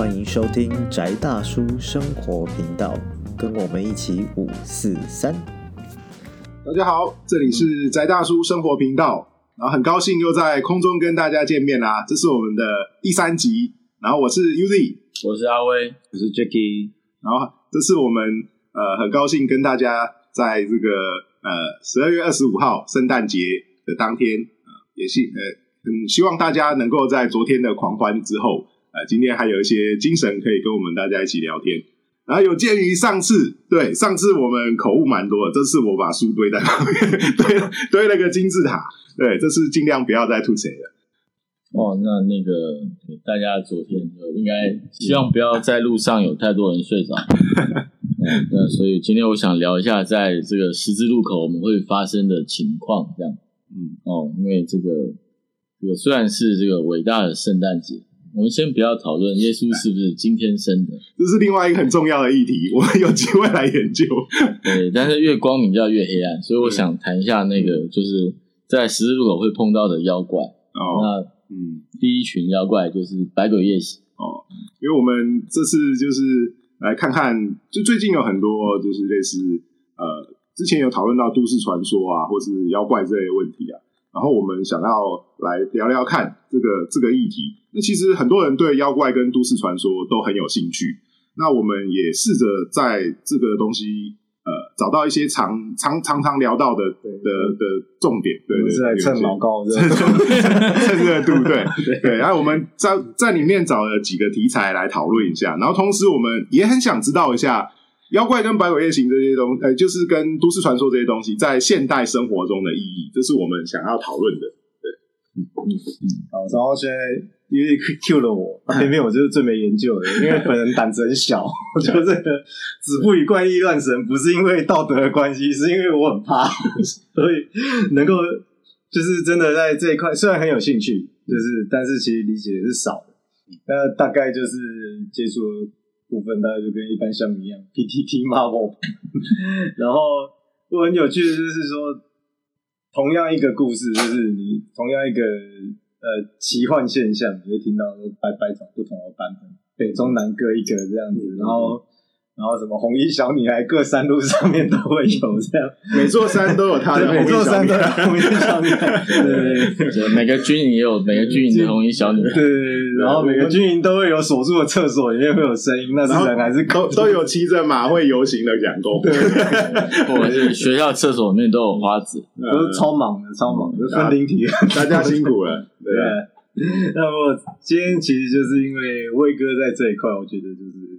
欢迎收听宅大叔生活频道，跟我们一起五四三。大家好，这里是宅大叔生活频道，然后很高兴又在空中跟大家见面啦。这是我们的第三集，然后我是 Uzi，我是阿威，我是 Jacky，然后这是我们呃很高兴跟大家在这个呃十二月二十五号圣诞节的当天，呃也是呃很希望大家能够在昨天的狂欢之后，呃今天还有一些精神可以跟我们大家一起聊天。然后有鉴于上次，对上次我们口误蛮多的，这次我把书堆在旁边，堆堆了个金字塔。对，这次尽量不要再吐血了。哦，那那个大家昨天就应该希望不要在路上有太多人睡着。嗯，那所以今天我想聊一下，在这个十字路口我们会发生的情况，这样。嗯，哦，因为这个这个虽然是这个伟大的圣诞节，我们先不要讨论耶稣是不是今天生的，这是另外一个很重要的议题，我们有机会来研究。对，但是越光明就要越黑暗，所以我想谈一下那个就是在十字路口会碰到的妖怪。哦，那嗯，第一群妖怪就是百鬼夜行。哦，因为我们这次就是来看看，就最近有很多就是类似呃，之前有讨论到都市传说啊，或是妖怪这类问题啊，然后我们想要来聊聊看这个这个议题。那其实很多人对妖怪跟都市传说都很有兴趣，那我们也试着在这个东西呃找到一些常常常常聊到的的的重点，对对，我们是来对蹭老高的，蹭热度，对。对。然后我们在在里面找了几个题材来讨论一下，然后同时我们也很想知道一下妖怪跟百鬼夜行这些东，呃，就是跟都市传说这些东西在现代生活中的意义，这是我们想要讨论的。对，嗯。嗯嗯。好，然后现在因为 Q 了我，偏偏我就是最没研究的，因为本人胆子很小，我觉得这个子不语怪力乱神，不是因为道德的关系，是因为我很怕，所以能够就是真的在这一块，虽然很有兴趣，就是但是其实理解是少的，那大概就是接触部分，大概就跟一般乡民一样，PTT Marvel，然后我很有趣的就是说。同样一个故事，就是你同样一个呃奇幻现象，你会听到说百百种不同的版本，北中南各一个这样子，然后然后什么红衣小女孩各山路上面都会有这样，每座山都有她的每座山都有红红衣小女孩，对对对每个军营也有每个军营的红衣小女孩。对对，然后每个军营都会有锁住的厕所，里面会有声音，那是人还是狗？都都有骑着马会游行的讲工。对，或者是学校厕所里面都有花子，都是超忙的，超忙的，分灵体。大家辛苦了。对，对，那么今天其实就是因为威哥在这一块，我觉得就是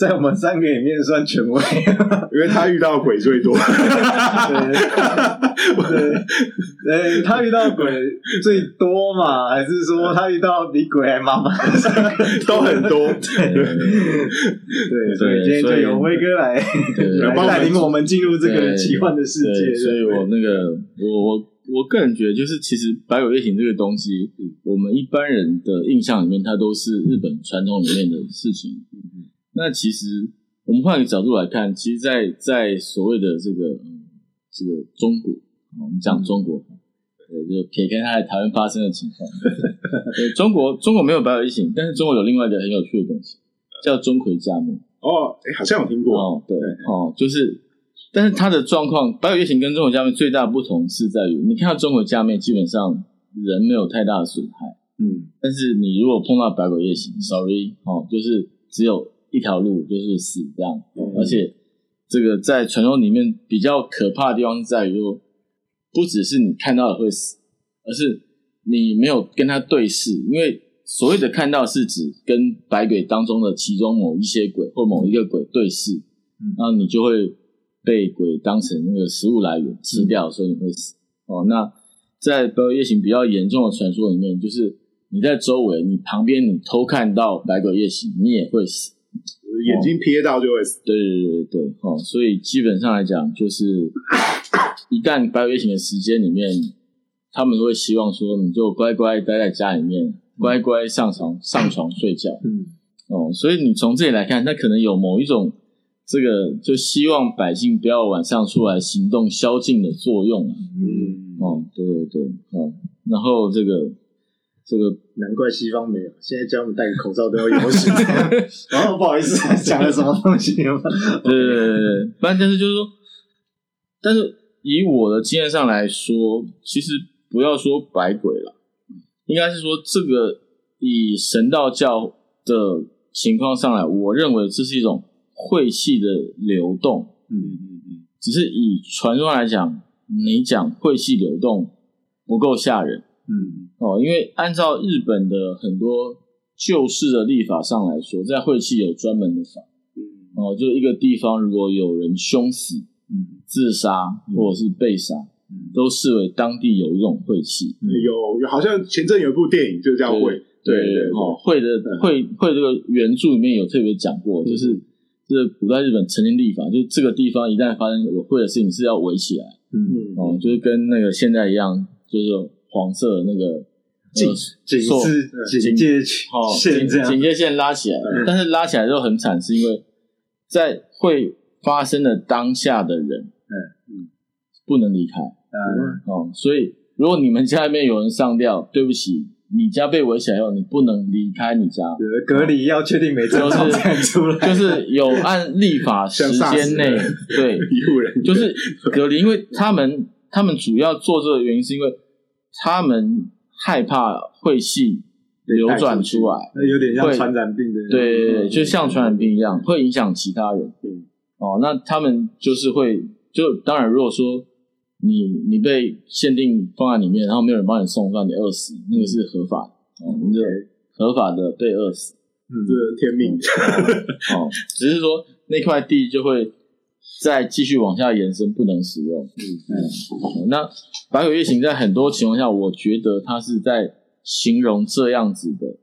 在我们三个里面算权威，因为他遇到鬼最多。对，对，他遇到鬼最多嘛，还是说他遇到比鬼还麻烦？都很多。对，对，所以今天就由威哥 来带领我们进入这个奇幻的世界。所以我那个我我我个人觉得，就是其实百鬼夜行这个东西，我们一般人的印象里面，它都是日本传统里面的事情。那其实我们换一个角度来看，其实在，在所谓的这个嗯这个中国，我们讲中国，呃，就撇开它在台湾发生的情况，对，中国中国没有百鬼夜行，但是中国有另外一个很有趣的东西，叫钟馗加冕。哦，哎，好像有听过。哦，对，哦，就是，但是它的状况，百鬼夜行跟中国加面最大的不同是在于，你看到中国加面基本上人没有太大的损害，嗯，但是你如果碰到百鬼夜行，sorry，哦，就是只有一条路，就是死这样，嗯而且这个在传说里面比较可怕的地方是在于说，不只是你看到了会死，而是你没有跟他对视，因为所谓的看到是指跟白鬼当中的其中某一些鬼或某一个鬼对视，嗯然后你就会被鬼当成那个食物来源吃掉，所以你会死。哦，那在白鬼夜行比较严重的传说里面，就是你在周围，你旁边你偷看到白鬼夜行，你也会死。眼睛瞥到就会死。对对对对对，哦，所以基本上来讲，就是一旦百鬼夜行的时间里面，他们会希望说，你就乖乖待在家里面，乖乖上床上床睡觉。嗯，哦，所以你从这里来看，那可能有某一种这个就希望百姓不要晚上出来行动宵禁的作用啊。嗯，哦，对对对，哦，然后这个这个难怪西方没有，现在叫我们戴个口罩都要游行。然后不好意思，讲了什么东西吗？对对对对，不然但是就是说，但是以我的经验上来说，其实不要说百鬼了，应该是说这个以神道教的情况上来，我认为这是一种晦气的流动。嗯嗯嗯，只是以传说来讲，你讲晦气流动不够吓人嗯。哦，因为按照日本的很多旧式的立法上来说，在晦气有专门的法。嗯。哦，就一个地方如果有人凶死、嗯。自杀或者是被杀，嗯。都视为当地有一种晦气。有有好像前阵有一部电影就叫《会》，对对对，哦，会的会会这个原著里面有特别讲过，就是这古代日本曾经立法，就是这个地方一旦发生有会的事情是要围起来。嗯，嗯哦，就是跟那个现在一样，就是黄色的那个警呃警说示警戒线这样。警戒线拉起来，但是拉起来之后很惨，是因为在会发生的当下的人，嗯嗯，不能离开嗯哦，所以如果你们家里面有人上吊，对不起，你家被围起来后，你不能离开你家，隔离要确定没症就是状才出来，就是 有按立法 时间内，对，医护人员就是隔离，因为他们他们主要做这个原因是因为他们害怕晦气流转出来，那有点像传染病的，对就像传染病一样，会影响其他人。嗯哦，那他们就是会，就当然如果说你你被限定放在里面，然后没有人帮你送饭，你饿死，那个是合法的，哦，你就合法的被饿死。嗯这是天命。哦，只是说那块地就会再继续往下延伸，不能使用。嗯嗯，那白鬼夜行在很多情况下，我觉得它是在形容这样子的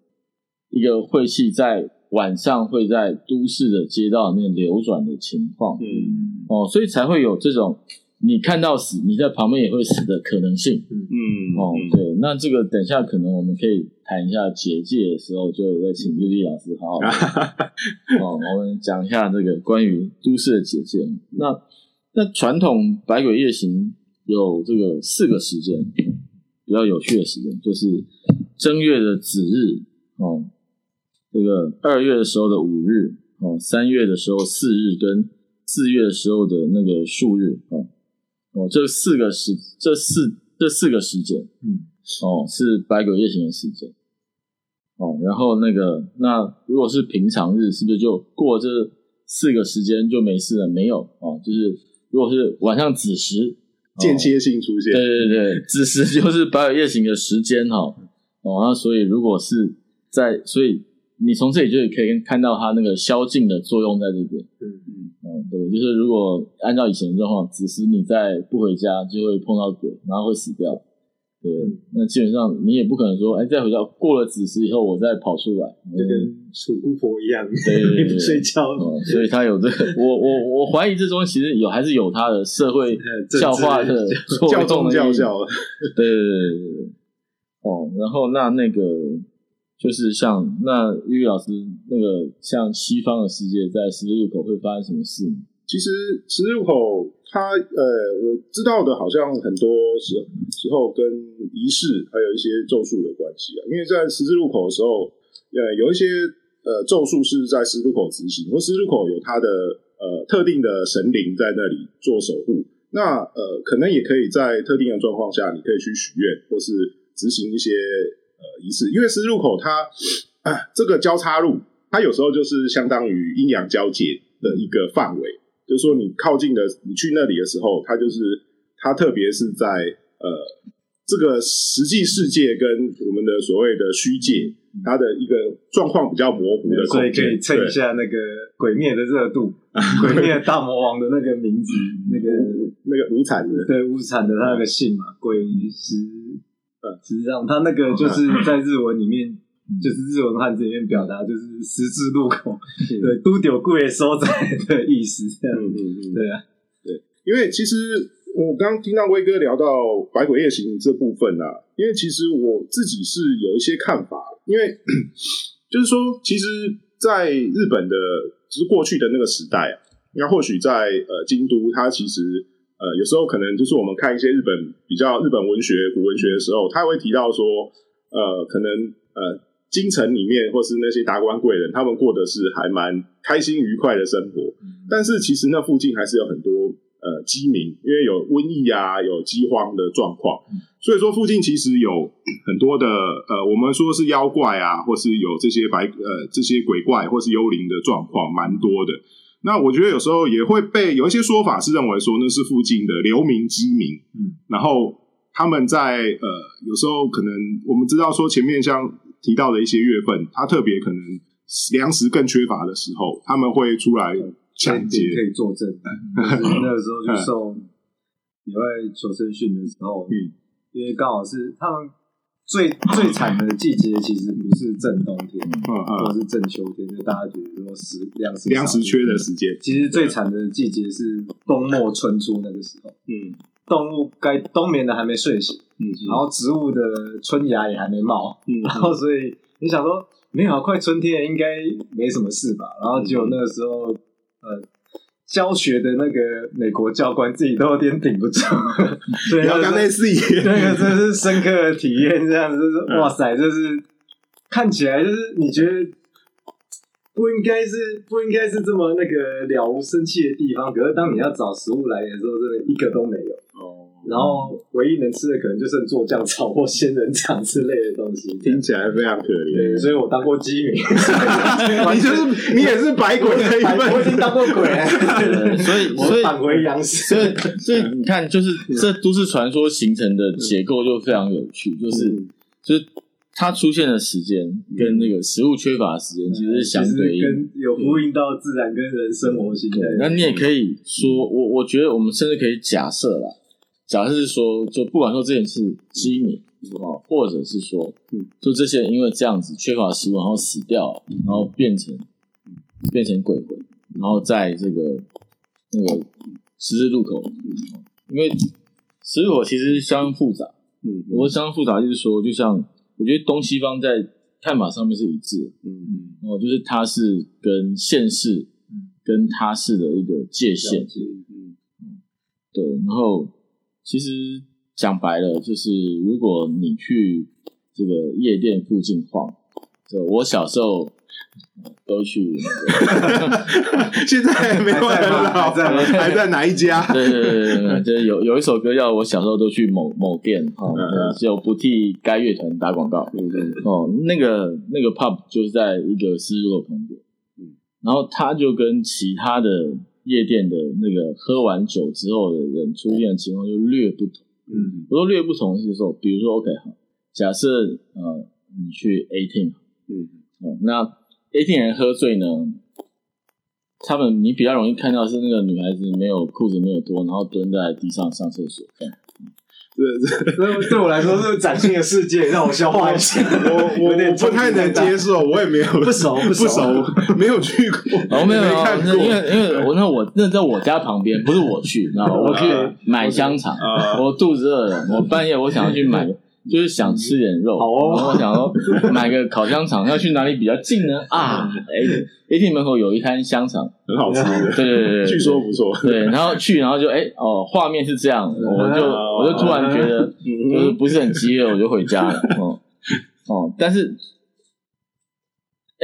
一个晦气在晚上会在都市的街道里面流转的情况。嗯哦，所以才会有这种你看到死，你在旁边也会死的可能性。嗯哦，对，那这个等一下可能我们可以谈一下结界的时候，就再请绿丽老师好好 哦，我们讲一下这个关于都市的结界。那那传统百鬼夜行有这个四个时间，比较有趣的时间，就是正月的子日哦，这个二月的时候的五日哦，三月的时候四日跟四月的时候的那个数日哦哦，这四个时这四这四个时间，嗯，哦，是百鬼夜行的时间。哦，然后那个，那如果是平常日，是不是就过这四个时间就没事了？没有哦，就是如果是晚上子时，哦间歇性出现对，对对，子时就是百鬼夜行的时间哈。哦，那所以如果是在，所以你从这里就可以看到它那个宵禁的作用在这边。嗯嗯哦，对，就是如果按照以前的状况，子时你再不回家，就会碰到鬼，然后会死掉。对，那基本上你也不可能说，哎，再回到过了子时以后，我再跑出来。就嗯跟楚巫婆一样，对 睡觉，哦，所以他有这个，我我我怀疑这中其实有还是有他的社会 治教化的作教宗用的意义教教，对对对对对对。哦，然后那那个就是像那玉老师那个像西方的世界，在十字路口会发生什么事？其实十字路口它呃，我知道的好像很多时时候跟仪式还有一些咒术有关系啊。因为在十字路口的时候，呃，有一些呃咒术是在十字路口执行，或十字路口有它的呃特定的神灵在那里做守护。那呃，可能也可以在特定的状况下，你可以去许愿，或是执行一些呃仪式。因为十字路口它啊这个交叉路，它有时候就是相当于阴阳交界的一个范围。就是说，你靠近的，你去那里的时候，它就是它，特别是在呃这个实际世界跟我们的所谓的虚界，它的一个状况比较模糊的所以可以蹭一下那个鬼灭的热度，鬼灭大魔王的那个名字，那个那个无产的，对无产的他那个姓嘛，鬼石，呃，实际上他那个就是在日文里面，就是日文汉字里面表达就是十字路口，对，都丢贵所在的意思，这样，嗯嗯嗯，对啊，对。因为其实我刚刚听到威哥聊到《百鬼夜行》这部分啊，因为其实我自己是有一些看法，因为 就是说，其实，在日本的就是过去的那个时代啊，那或许在呃京都，它其实呃有时候可能就是我们看一些日本比较日本文学、古文学的时候，他会提到说，呃，可能呃，京城里面或是那些达官贵人，他们过的是还蛮开心愉快的生活。但是其实那附近还是有很多呃饥民，因为有瘟疫啊，有饥荒的状况，所以说附近其实有很多的呃，我们说是妖怪啊，或是有这些白呃这些鬼怪或是幽灵的状况，蛮多的。那我觉得有时候也会被有一些说法是认为说那是附近的流民饥民，嗯，然后他们在呃有时候可能我们知道说前面像提到的一些月份，它特别可能粮食更缺乏的时候，他们会出来抢劫，可以作证。就是那个时候就受野外求生训的时候，嗯，因为刚好是他们最最惨的季节，其实不是正冬天，嗯嗯，或是正秋天，就大家觉得说食粮食粮食缺的时，时间，其实最惨的季节是冬末春初那个时候，嗯动物该冬眠的还没睡醒，嗯然后植物的春芽也还没冒，嗯然后所以你想说没有啊，快春天了，应该没什么事吧？然后结果那个时候，呃，教学的那个美国教官自己都有点顶不住，所以不要那个刚类似那个真是深刻的体验，这样就是哇塞，就是看起来就是你觉得不应该是不应该是这么那个了无生气的地方，可是当你要找食物来源的时候，真的一个都没有。哦，然后唯一能吃的可能就剩做酱炒或仙人掌之类的东西。听起来非常可对，怜。所以我当过鸡民，你就是你也是白鬼的一我已经份，当过鬼了，所以所以我返回阳世。所以所以你看，就是这都市传说形成的结构就非常有趣，就是嗯就是它出现的时间跟那个食物缺乏的时间其实是相对应的。跟有呼应到自然跟人生活形态。那你也可以说，我我觉得我们甚至可以假设啦，假设是说，就不管说这件事机敏啊，或者是说，嗯，就这些人因为这样子缺乏食物，然后死掉，然后变成变成鬼魂，然后在这个那个十字路口，因为十字路口其实相当复杂，嗯我说相当复杂就是说，就像我觉得东西方在看法上面是一致的，嗯哦，就是它是跟现世跟他世的一个界限，嗯对，然后其实讲白了，就是如果你去这个夜店附近晃，就我小时候呃都去那个，现在没有人了，还在吗？还在哪一家？对对对对对，就是有有一首歌叫我小时候都去某某店哦，嗯对就不替该乐团打广告，对对对，哦，那个那个 pub 就是在一个十字路口旁边，嗯。然后他就跟其他的夜店的那个喝完酒之后的人出现的情况就略不同。嗯我说略不同是说，比如说 OK 哈，假设呃你去 eighteen 嗯哦，那 eighteen 人喝醉呢，他们你比较容易看到是那个女孩子没有裤子没有脱，然后蹲在地上上厕所这样。这这对对我来说是崭新的世界，让我消化一下。我我 有点我不太能接受，我也没有不熟不不熟熟，没有去过，我，没有，看过，因为因为我那我那在我家旁边，不是我去，然后我去买香肠，啊。我肚子饿了，我半夜我想要去买，就是想吃点肉，好哦然后我想说买个烤香肠，要去哪里比较近呢？啊，哎，AT 门口有一摊香肠，很好吃的，对对对对，据说不错。对，然后去，然后就哎哦，画面是这样，我就我就突然觉得就是不是很饥饿，我就回家了。哦哦，但是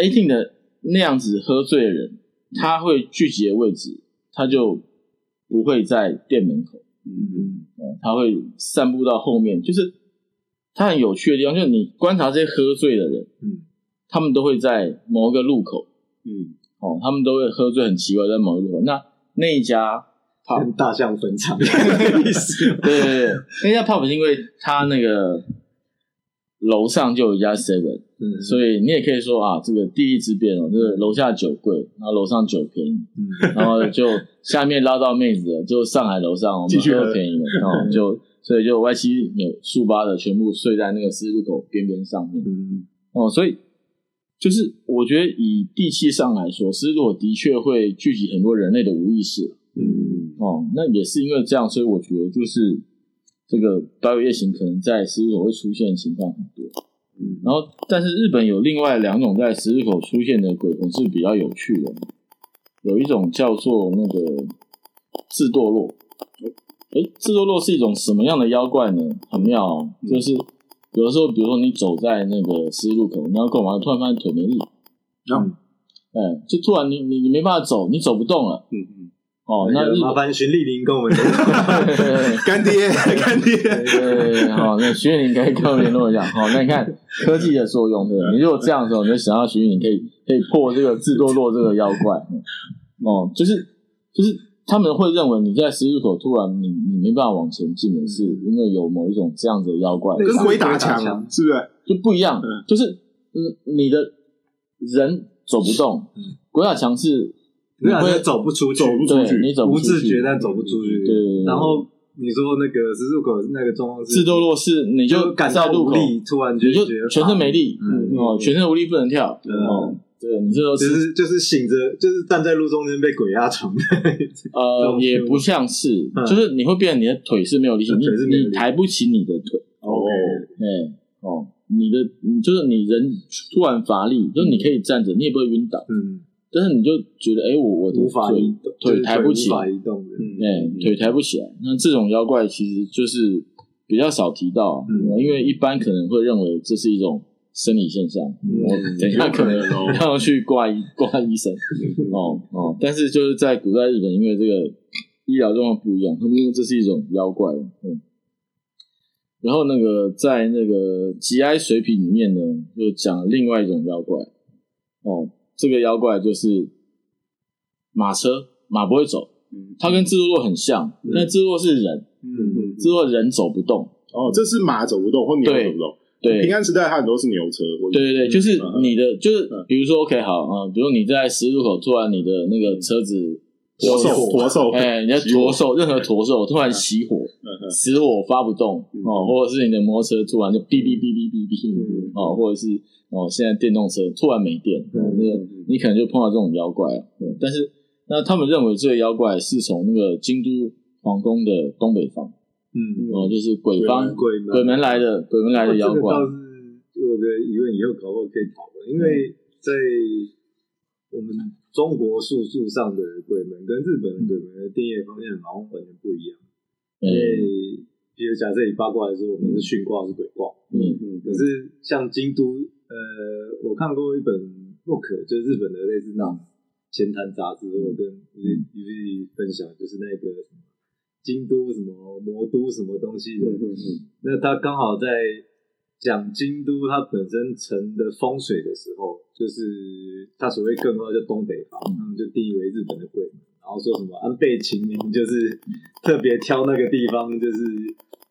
eighteen 的那样子喝醉的人，他会聚集的位置，他就不会在店门口，嗯嗯，他会散步到后面，就是他很有趣的地方，就是你观察这些喝醉的人，嗯。他们都会在某一个路口，嗯。哦，他们都会喝醉很奇怪，在某一个路口，那那一家。跟大象分场的意思。对对对，那家 pub 是因为它那个楼上就有一家 seven，嗯。所以你也可以说啊，这个地利之便哦，就是楼下酒贵，然后楼上酒便宜，然后就下面捞到妹子了，就上海楼上我们继续喝喝。便宜了，然后就所以就歪七扭竖八的全部睡在那个十字路口边边上面嗯哦，所以就是我觉得以地气上来说，十字路口的确会聚集很多人类的无意识。嗯哦，那也是因为这样，所以我觉得就是这个岛屿夜行可能在十字路口会出现的情况很多。嗯然后，但是日本有另外两种在十字路口出现的鬼魂是比较有趣的，有一种叫做那个智多洛。诶，智多洛是一种什么样的妖怪呢？很妙、哦，就是有的时候，比如说你走在那个十字路口，你要干嘛？突然发现腿没力，然后哎，就突然你你你没办法走，你走不动了。嗯嗯，哦，那麻烦徐丽玲跟我们。干爹干爹，对，好，那徐丽林可以跟我联络一下。好，那你看科技的作用，对吧？你如果这样的时候，你就想到徐丽林可以可以破这个智多洛这个妖怪。嗯哦，就是就是他们会认为你在十字路口突然你你没办法往前进的是因为有某一种这样子的妖怪，跟鬼打墙墙是不是？就不一样嗯，就是嗯你的人走不动，鬼打墙是你那会是走不出去，走不出去对你走不出去。自觉但走不出去。对对对然后你说那个十字路口那个状况是自堕落是你就感在路口，到无力，突然就全身没力，嗯。哦，全身无力不能跳，嗯。哦，对你这都就是是就是醒着，就是站在路中间被鬼压床的。呃，也不像是，嗯。就是你会变成你的腿是没有力气，你你抬不起你的腿，哦，哎哦，你的你就是你人突然乏力，就是你可以站着，你也不会晕倒，嗯，但是你就觉得哎，我我的无法腿移动，腿抬不起无法移动的。嗯哎，腿抬不起来，那这种妖怪其实就是比较少提到，嗯。因为一般可能会认为这是一种生理现象，嗯我等一下可能要去挂医 挂医生。哦哦，但是就是在古代日本，因为这个医疗状况不一样，他们因为这是一种妖怪，嗯。然后那个在那个吉哀水品里面呢，就讲另外一种妖怪，哦，这个妖怪就是马车，马不会走，嗯。它跟制作洛很像，但制作洛是人，嗯智多洛人走不动，哦，这是马走不动或牛对走不动。对。平，安时代它很多是牛车，对对对，就是嗯你的，就是嗯。比如说，OK，好啊、比如你在十字路口，突然你的那个车子驼兽有驼兽，哎，你的驼兽，任何驼兽突然熄火，死火发不动嗯。哦，或者是你的摩托车突然就哔哔哔哔哔哔嗯哦，或者是哦，现在电动车突然没电，哦那你可能就碰到这种妖怪但是那他们认为这个妖怪是从那个京都皇宫的东北方，嗯，哦，就是鬼方鬼门鬼门来的鬼门来的妖怪这个。倒是我的疑问，以后搞不好可以讨论，因为在我们中国术数上的鬼门跟日本的鬼门的定义方面好像完全不一样。因嗯为比如假设以八卦来说，我们是巽卦是鬼卦，嗯。嗯可是像京都，呃，我看过一本 book，就是日本的类似那种闲谈杂志，我有跟于于分享，就是那个什么京都什么魔都什么东西的，嗯那他刚好在讲京都它本身城的风水的时候，就是他所谓更高叫东北方，他们就定义为日本的鬼门，然后说什么安倍晴明就是特别挑那个地方就是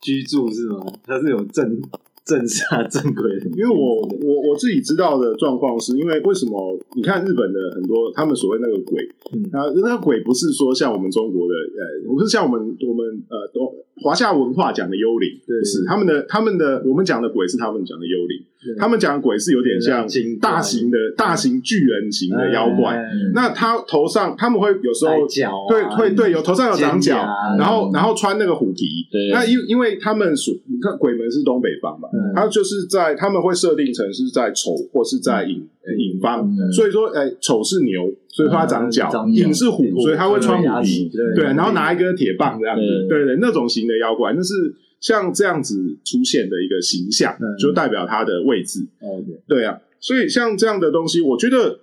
居住是吗？他是有正正下正鬼的，因为我我我自己知道的状况是因为为什么你看日本的很多他们所谓那个鬼，嗯。啊，那个鬼不是说像我们中国的呃，不是像我们我们呃东华夏文化讲的幽灵，是他们的他们的我们讲的鬼是他们讲的幽灵，他们讲的鬼是有点像大型的大型巨人型的妖怪。哎。那他头上他们会有时候对会对有头上有长角然后然后穿那个虎皮。对。那因因为他们属你看鬼门是东北方嘛，嗯。它就是在他们会设定成是在丑或是在寅呃寅方，嗯。所以说哎丑是牛，所以说它长角寅是虎，所以它会穿虎皮，对。对，然后拿一根铁棒这样子，对。对对，那种型的妖怪，那是像这样子出现的一个形象嗯，就代表它的位置。对啊，所以像这样的东西，我觉得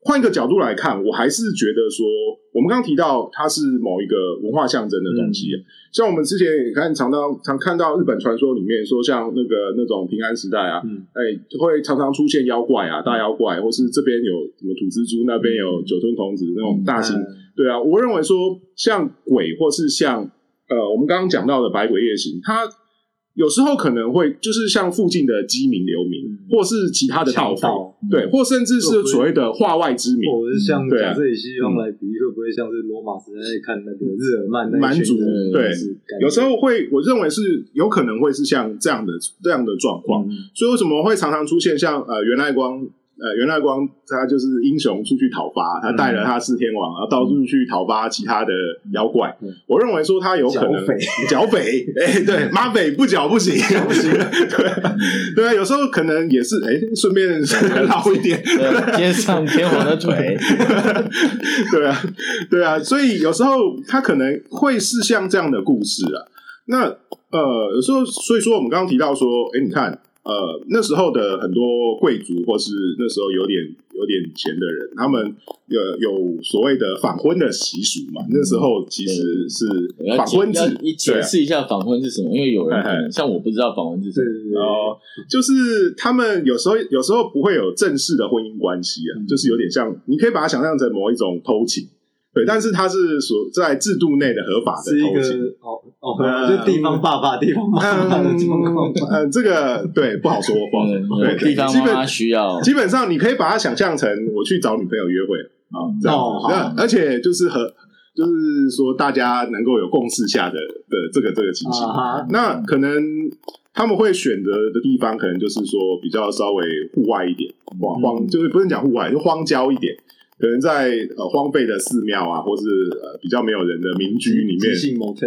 换一个角度来看，我还是觉得说，我们刚刚提到它是某一个文化象征的东西。像我们之前也看常常常看到日本传说里面说，像那个那种平安时代啊，嗯哎、会常常出现妖怪啊，大妖怪，或是这边有什么土蜘蛛，那边有九吞童子那种大型嗯。对啊，我认为说像鬼或是像呃我们刚刚讲到的百鬼夜行，它有时候可能会就是像附近的饥民流民，嗯。或是其他的盗匪，对，或甚至是所谓的化外之民，或者是像对设以西方来比喻，会不会像是罗马时代在看那个日耳曼那蛮族对。有时候会我认为是有可能会是像这样的这样的状况，嗯。所以为什么会常常出现像呃袁赖光呃袁大光他就是英雄出去讨伐，他带了他四天王，然后到处去讨伐其他的妖怪。嗯我认为说他有可能剿匪 剿匪，哎、对，马匪不剿不行，不行，对对啊，有时候可能也是哎，顺、便捞一点，对，接上天王的腿，对啊，对啊，所以有时候他可能会是像这样的故事啊。那呃，有时候所以说我们刚刚提到说，哎，你看呃，那时候的很多贵族或是那时候有点有点钱的人，他们有有所谓的反婚的习俗嘛。那时候其实是反婚制要，你解释一下反婚是什么？因为有人可嘿能像我不知道反婚是什么。就是他们有时候有时候不会有正式的婚姻关系啊，就是有点像，你可以把它想象成某一种偷情，对，但是它是所在制度内的合法的是一个偷情。哦哦，就地方爸爸、地方妈妈的状况。嗯，呃，这个对不好说，不好说。嗯，对，地方妈妈需要基本上你可以把它想象成我去找女朋友约会啊，这样哦子。那而且就是和就是说大家能够有共识下的的这个这个情形。啊，那可能他们会选择的地方，可能就是说比较稍微户外一点，荒荒就是不能讲户外，就荒郊一点。可能在呃荒废的寺庙啊，或是呃比较没有人的民居里面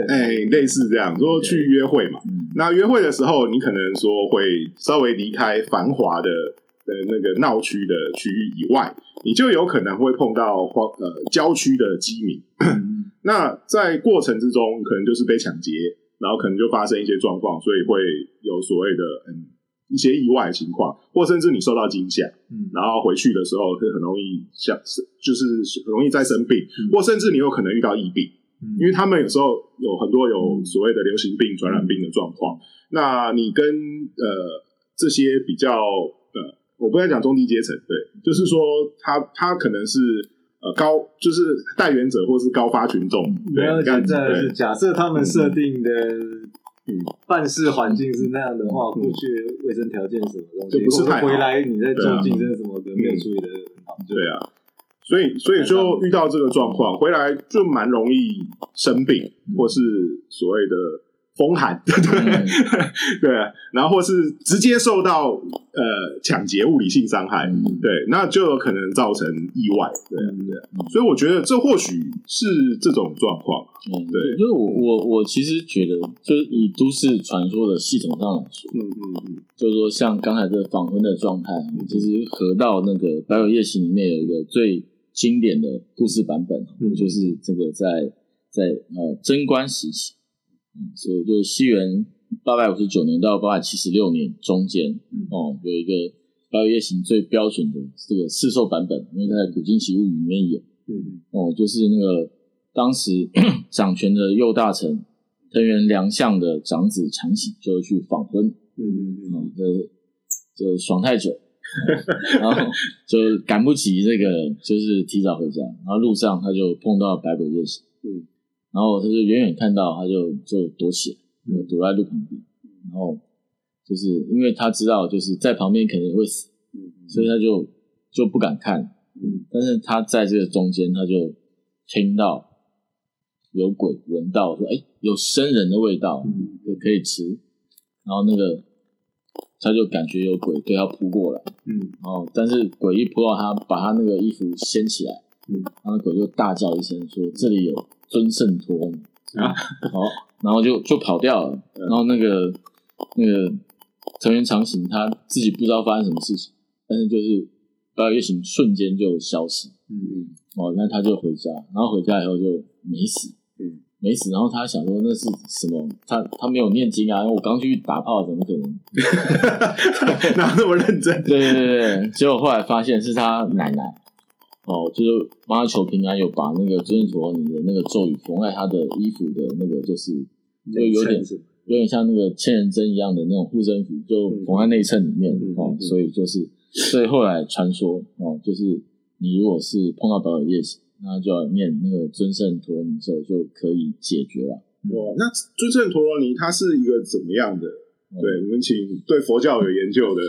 哎、类似这样说去约会嘛。嗯那约会的时候，你可能说会稍微离开繁华的呃那个闹区的区域以外，你就有可能会碰到荒呃郊区的居民。那在过程之中，可能就是被抢劫，然后可能就发生一些状况，所以会有所谓的嗯一些意外的情况，或甚至你受到惊吓，嗯然后回去的时候会很容易像是就是很容易再生病，嗯或甚至你有可能遇到疫病。嗯因为他们有时候有很多有所谓的流行病、传染病的状况。那你跟呃这些比较呃，我不该讲中低阶层，对，就是说他他可能是呃高，就是带源者或是高发群众，对，假设他们设定的嗯。办事环境是那样的话，过去卫生条件什么东西，就不是太回来你在做竞争什么的，没有处理的很好，对啊。所以，所以就遇到这个状况，回来就蛮容易生病，或是所谓的风寒，对 对，然后或是直接受到呃抢劫、物理性伤害，嗯。对，那就有可能造成意外，对啊对。所以我觉得这或许是这种状况，嗯，对就是我我我其实觉得，就是以都市传说的系统上来说，嗯嗯嗯。就是说像刚才这个访问的状态，其实合到那个《百鬼夜行》里面有一个最经典的故事版本，嗯。就是这个在在呃贞观时期，嗯，所以就是西元八百五十九年到八百七十六年中间，哦，有一个《百鬼夜行》最标准的这个四兽版本，因为在《古今奇物语》里面有。嗯哦，就是那个当时 掌权的右大臣藤原良相的长子长喜就去访婚，嗯嗯嗯哦，这这爽太久，然后就赶不及这个，就是提早回家，然后路上他就碰到百鬼夜行，嗯，然后他就远远看到，他就就躲起来，就躲在路旁边，然后就是因为他知道就是在旁边肯定也会死，嗯所以他就就不敢看，嗯，但是他在这个中间，他就听到有鬼，闻到说，哎，有生人的味道，可以吃，然后那个他就感觉有鬼对他扑过来，嗯。然后但是鬼一扑到他，把他那个衣服掀起来，嗯，然后鬼就大叫一声说，这里有尊圣托你啊，好，然后就就跑掉了，然后那个那个成员长行他自己不知道发生什么事情，但是就是白月行瞬间就消失，嗯哦，那他就回家，然后回家以后就没死，嗯，没死，然后他想说那是什么？他他没有念经啊，因为我刚去打炮，怎么可能？哪有那么认真？对对对对，结果后来发现是他奶奶，哦，就是帮他求平安，有把那个尊陀尼的那个咒语缝在他的衣服的那个，就是就有点有点像那个千人针一样的那种护身符，就缝在内衬里面、嗯哦嗯，所以就是，所以后来传说哦，就是你如果是碰到宝有夜行，那就要念那个尊圣陀罗尼咒就可以解决了。哦，那尊圣陀罗尼它是一个怎么样的？哦对，我们请对佛教有研究的，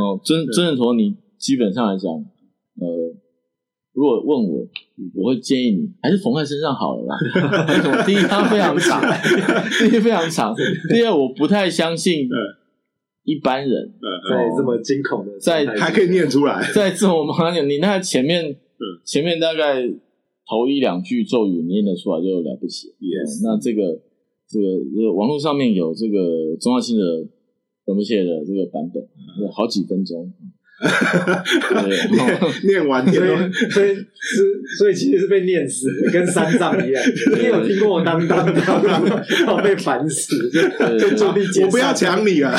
哦，尊尊圣陀罗尼基本上来讲，呃，如果问我，我会建议你还是缝在身上好了啦。为什么？第一，它非常长；第一，非常长；第二，我不太相信一般人呃，在这么惊恐的在还可以念出来，在这种忙讲，你那前面嗯前面大概头一两句咒语念得出来就了不起。Yes 哦那这个这个呃网络上面有这个中华性的怎么写的这个版本，有好几分钟。对，念完天所以所以是所以其实是被念死，跟三藏一样。你有听过我当当当，然后被烦死，就就就地解我不要抢你了，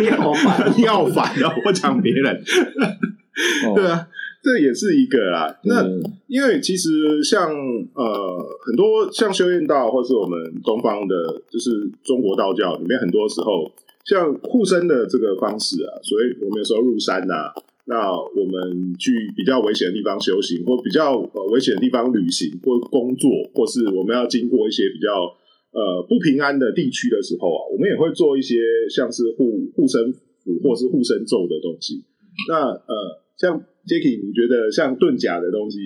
你好烦。你好烦哦，我抢别人。哦。对啊，这也是一个啦。那因为其实像呃很多像修验道，或是我们东方的，就是中国道教里面，很多时候像护身的这个方式啊，所以我们有时候入山呐、那我们去比较危险的地方修行，或比较呃危险的地方旅行或工作，或是我们要经过一些比较呃不平安的地区的时候啊，我们也会做一些像是护护身符或是护身咒的东西。那呃，像 Jacky，你觉得像遁甲的东西，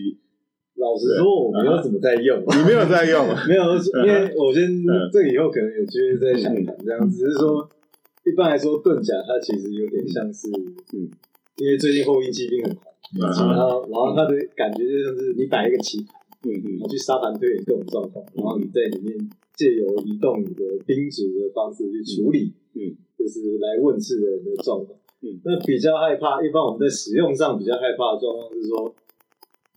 老实说，我没有怎么在用。你没有在用？没有，因为我先嗯这个以后可能有机会再想谈，这样只是说，一般来说盾甲它其实有点像是，嗯，因为最近后羿骑兵很红，嗯然后然后它的感觉就像是你摆一个棋盘，嗯嗯。然后去沙盘推演各种状况，然后你在里面借由移动你的兵卒的方式去处理，嗯，就是来问世的人的状况。嗯，那比较害怕，一般我们在使用上比较害怕的状况是说，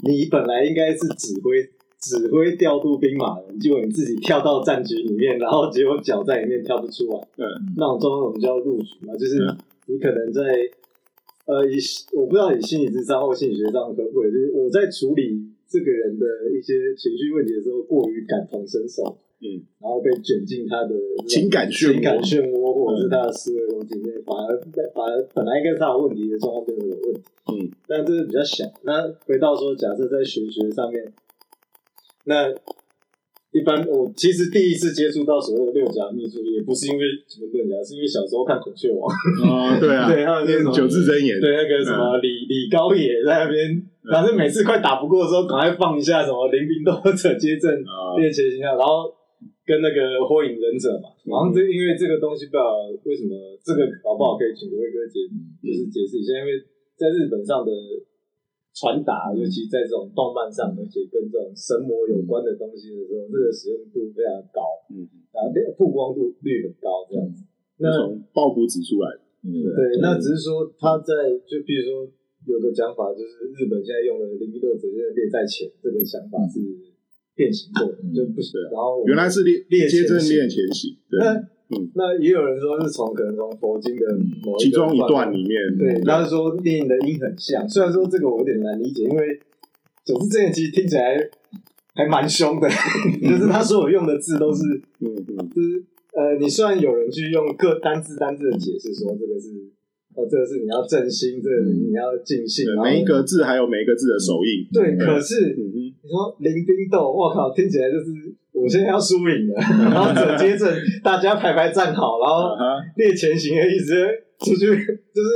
你本来应该是指挥指挥调度兵马的人，结果你自己跳到战局里面，然后结果脚在里面跳不出来，嗯，那种状况我们叫入局嘛，就是嗯你可能在呃以我不知道以心理智商或心理学上可不可以，就是我在处理这个人的一些情绪问题的时候，过于感同身受，嗯，然后被卷进他的情感漩涡情感漩涡，或者是他的思维逻辑里面，反而反而本来应该是他的问题的状况变成有问题，嗯，但这是比较小。那回到说，假设在学学上面，那一般我其实第一次接触到所谓的六甲秘术，也不是因为什么六甲，是因为小时候看孔雀王，哦，对啊，对还有那种九字真言，对那个什么李李高野在那边，反正每次快打不过的时候，赶快放一下什么临兵斗者接阵啊，练前形象，然后跟那个火影忍者嘛，然后这因为这个东西不知道为什么这个搞不好可以请威哥解，就是解释一下，因为在日本上的传达，尤其在这种动漫上，而且跟这种神魔有关的东西的时候，这个使用度非常高，嗯，然后曝光度率很高，这样子。那那从爆谷指出来？的，嗯对，那只是说他在就比如说有个讲法，就是日本现在用的零一六者现在列在前，这个想法是变形过就不行。然后原来是列列接正前行。练前行，对，那嗯。那也有人说是从可能从佛经的某其中一段里，面，对，他是说电影的音很像，虽然说这个我有点难理解，因为九字真言其实听起来还蛮凶的，就是他所有用的字都是嗯嗯就是呃，你虽然有人去用各单字单字的解释说这个是。哦，这个是你要正心，这个你要尽兴，每一个字还有每一个字的手印，对，可是你说临兵斗，我靠，听起来就是我现在要输赢了，然后者接着，大家排排站好，然后啊，列前行的意思，出去就是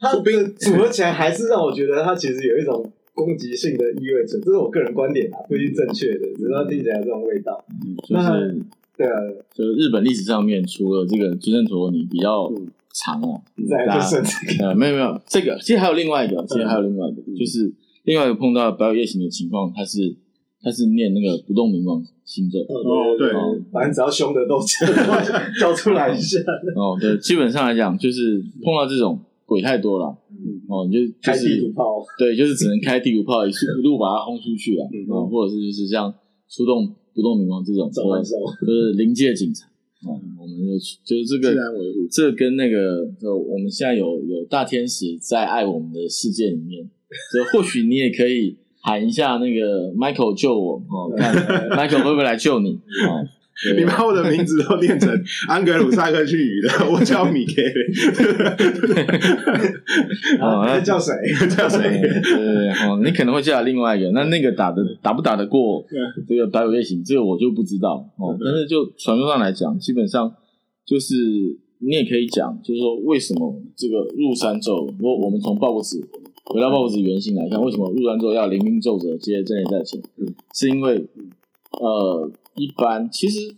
他的组合起来，还是让我觉得他其实有一种攻击性的意味存，这是我个人观点啊，不一定正确的，只是它听起来有这种味道。嗯就是对啊，就是日本历史上面，除了这个尊正陀尼比较嗯长哦，再来就是这呃，没有没有，这个其实还有另外一个，其实还有另外一个，就是另外一个碰到白有夜行的情况，它是他是念那个不动明王星咒，哦对个，反正只要凶的都 叫出来一下，哦，对，基本上来讲，就是碰到这种鬼太多了，哦，你就就开地图是炮。对，就是只能开地图炮，一速一路把它轰出去了，嗯哦，或者是就是像出动不动明王这种，就是临界警察，哦，我们就就是这个自然维护，这跟那个就，我们现在有有大天使在爱我们的世界里面，所以或许你也可以喊一下那个 Michael 救我哦，看 Michael 会不会来救你哦。你把我的名字都念成 安格鲁萨克逊语的，我叫米 K，哦啊，叫谁？叫谁？对对对，哦，你可能会叫另外一个，那那个打的打不打得过这个白尾夜行，这个我就不知道哦。但是就传说上来讲，基本上就是你也可以讲，就是说为什么这个入山咒，如果我们从报纸回到报纸原型来看，为什么入山咒要临兵咒者接正念在前？嗯，是因为呃，一般其实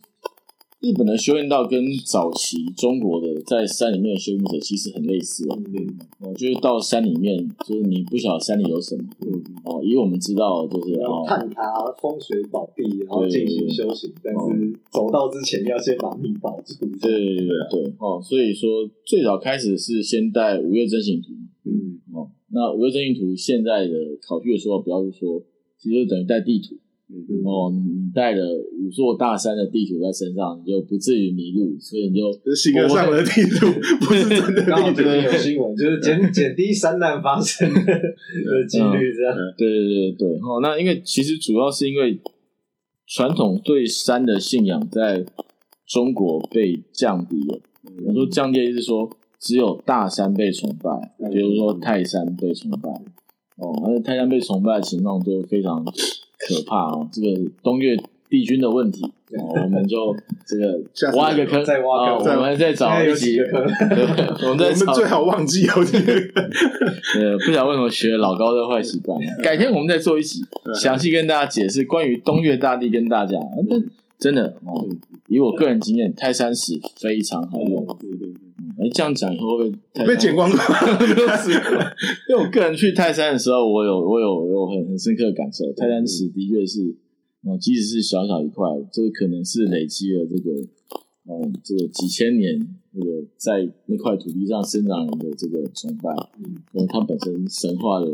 日本的修炼道跟早期中国的在山里面的修行者其实很类似哦。嗯。哦，就是到山里面，就是你不晓得山里有什么。嗯。哦，以我们知道就是要哦，探查风水宝地，然后进行修行，但是走到之前要先把命保住。对对对对。哦，所以说最早开始是先带五岳真行图，嗯。哦，那五六阵运图现在的考据的说法，不要是说，其实就等于带地图。嗯哦，你带了五座大山的地图在身上，你就不至于迷路，所以你就这是形而上的地图，不是真的地图。有新闻，就是减减低山难发生的的几率，这样。对对对对，哦，那因为其实主要是因为传统对山的信仰在中国被降低了。我说降低的意思是说，只有大山被崇拜，比如说泰山被崇拜。哦，而且泰山被崇拜的情况就非常可怕哦。这个东岳帝君的问题，哦，我们就这个挖一个坑，再挖坑哦再我们再找一个坑，我们再我找们最好忘记有，这个呃，不晓得为什么学老高的坏习惯。改天我们再做一集，详细跟大家解释关于东岳大帝跟大家。真的哦，以我个人经验，泰山石非常好用。哎，这样讲以后会不会太被剪光光。没有试过，因为我个人去泰山的时候，我有我有我有很很深刻的感受，泰山石的确是，哦，即使是小小一块，这个可能是累积了这个，嗯，这个几千年那个在那块土地上生长人的这个崇拜，嗯，它本身神话的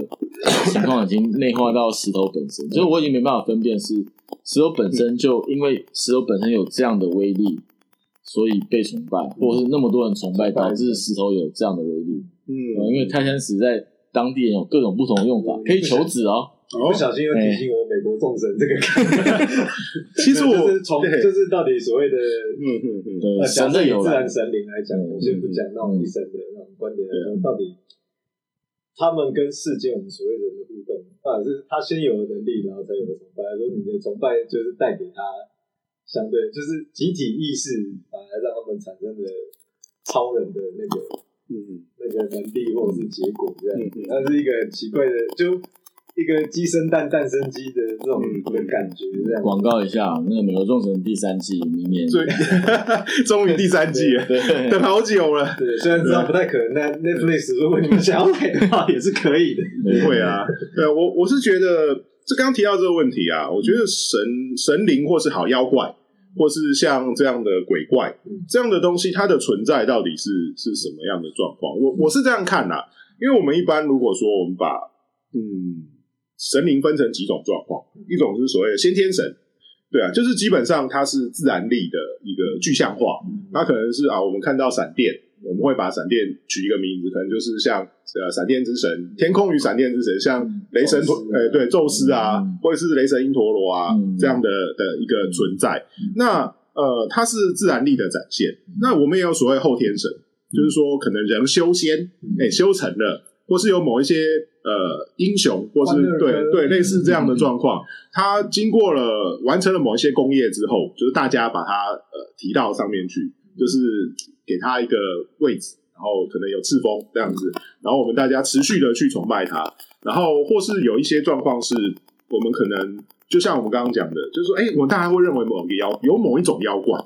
情况已经内化到石头本身，就是我已经没办法分辨是石头本身就因为石头本身有这样的威力。所以被崇拜，或者是那么多人崇拜，导致石头有这样的威力。嗯呃因为泰山石在当地人有各种不同的用法，可以求子哦。不小心又提醒我美国众神这个。其实我就是从就是到底所谓的嗯嗯嗯，神的由来设以自然。神灵来讲，嗯我先不讲那种一神的那种观点来说，到底他们跟世界我们所谓人的互动，到底是他先有了能力，然后才有了崇拜，还是说你的崇拜就是带给他相对就是集体意识，反而让他们产生了超人的那个嗯那个能力或者是结果这样。嗯嗯，那是一个很奇怪的，就一个鸡生蛋，蛋生鸡的这种嗯的感觉这样。广告一下，那个《美国众神》第三季明年。终于第三季了，等好久了。对，虽然知道不太可能，但 Netflix 如果你们想要买的话，也是可以的。不会啊，对啊，我我是觉得，这刚刚提到这个问题啊，我觉得神神灵或是好妖怪，或是像这样的鬼怪嗯这样的东西，它的存在到底是是什么样的状况？我我是这样看啦、因为我们一般如果说我们把嗯神灵分成几种状况，一种是所谓的先天神。对啊，就是基本上它是自然力的一个具象化，它可能是啊，我们看到闪电，我们会把闪电取一个名字，可能就是像呃闪电之神、天空与闪电之神，像雷神陀宙斯呃对宙斯啊嗯，或者是雷神因陀罗啊嗯这样的的一个存在。那呃，它是自然力的展现。那我们也有所谓后天神，就是说可能人修仙，哎修成了，或是有某一些呃英雄，或是对对类似这样的状况，他经过了完成了某一些工业之后，就是大家把它呃提到上面去，就是给他一个位置，然后可能有赤峰这样子，然后我们大家持续的去崇拜他，然后或是有一些状况是我们可能就像我们刚刚讲的，就是说，哎，我们大家会认为某一个妖有某一种妖怪，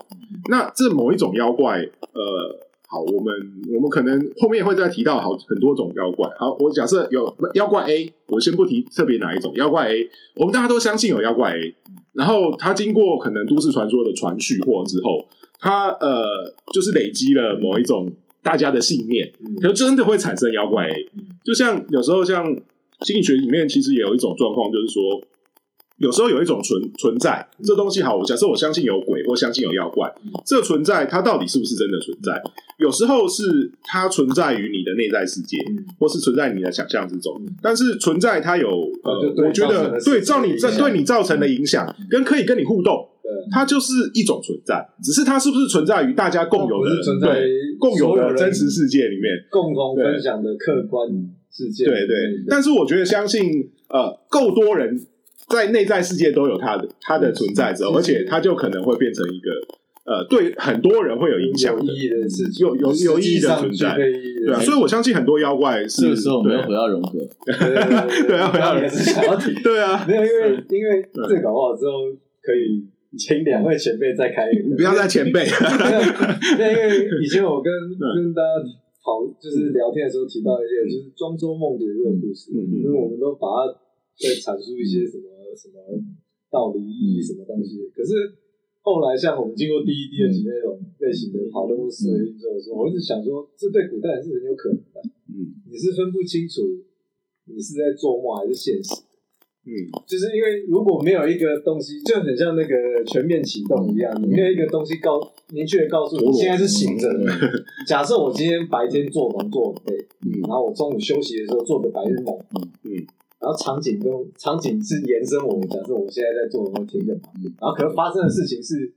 那这某一种妖怪，呃。好，我们我们可能后面会再提到好很多种妖怪。好，我假设有妖怪 A，我先不提特别哪一种妖怪 A，我们大家都相信有妖怪 A，然后它经过可能都市传说的传续或之后，它呃就是累积了某一种大家的信念，嗯。可真的会产生妖怪 A。就像有时候像心理学里面其实也有一种状况，就是说有时候有一种存存在这东西好，我假设我相信有鬼或相信有妖怪，这个存在它到底是不是真的存在？有时候是它存在于你的内在世界，嗯。或是存在你的想象之中，但是存在它有呃我觉得对照你这对你造成的影响，跟可以跟你互动，对它就是一种存在，只是它是不是存在于大家共有的存在共有的真实世界里面？共同分享的客观世界。对对，但是我觉得相信呃，够多人在内在世界都有它的它的存在之后，嗯而且它就可能会变成一个呃，对很多人会有影响的有意义的事情，有有有意义的存在对啊，所以我相信很多妖怪是这个时候我们要回到融合，对啊回到 也是想要提，对啊，没有，因为因为这个搞不好之后可以请两位前辈再开一个，你不要再前辈，对，因为以前我跟嗯。跟大家讨就是聊天的时候提到一些就是庄周梦蝶这个故事，因为我们都把它在阐述一些什么什么道理意义什么东西，可是后来像我们经过第一、第二集那种类型的讨论或思维运作的时候，我一直想说，这对古代人是很有可能的，嗯。你是分不清楚你是在做梦还是现实？嗯。就是因为如果没有一个东西，就很像那个全面启动一样，你没有一个东西告明确的告诉你现在是醒着的。假设我今天白天做梦做很累，嗯。然后我中午休息的时候做个白日梦，嗯。嗯，然后场景跟场景是延伸我，假设我现在在做的梦天更旁边，然后可能发生的事情是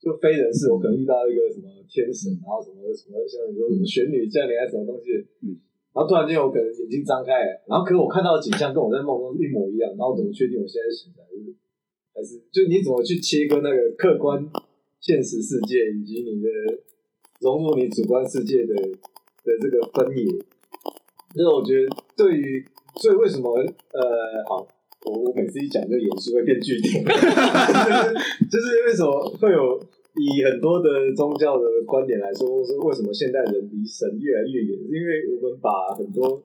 就非人事，我可能遇到一个什么天神，然后什么什么像你说什么玄女降临啊什么东西，嗯，然后突然间我可能眼睛张开了，然后可是我看到的景象跟我在梦中一模一样，然后怎么确定我现在醒来还是就你怎么去切割那个客观现实世界以及你的融入你主观世界的的这个分野？所以我觉得对于所以为什么呃好。我我每次一讲这个严肃会变据点，就是就是为什么会有以很多的宗教的观点来说，或是为什么现代人离神越来越远，是因为我们把很多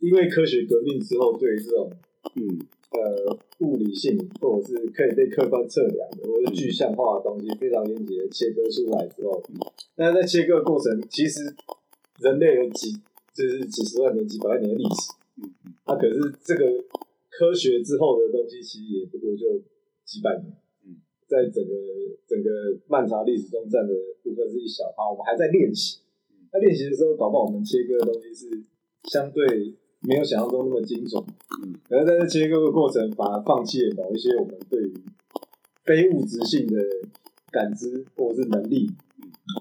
因为科学革命之后对于这种嗯。呃物理性或者是可以被客观测量的或者是具象化的东西非常严谨的切割出来之后，但是在切割过程，其实人类有几就是几十万年、几百万年的历史，嗯。那、可是这个科学之后的东西，其实也不过就几百年。嗯，在整个整个漫长历史中占的部分是一小趴，我们还在练习。那练习的时候，搞不好我们切割的东西是相对没有想象中那么精准。嗯，可是在这切割的过程，反而放弃了某一些我们对于非物质性的感知或者是能力，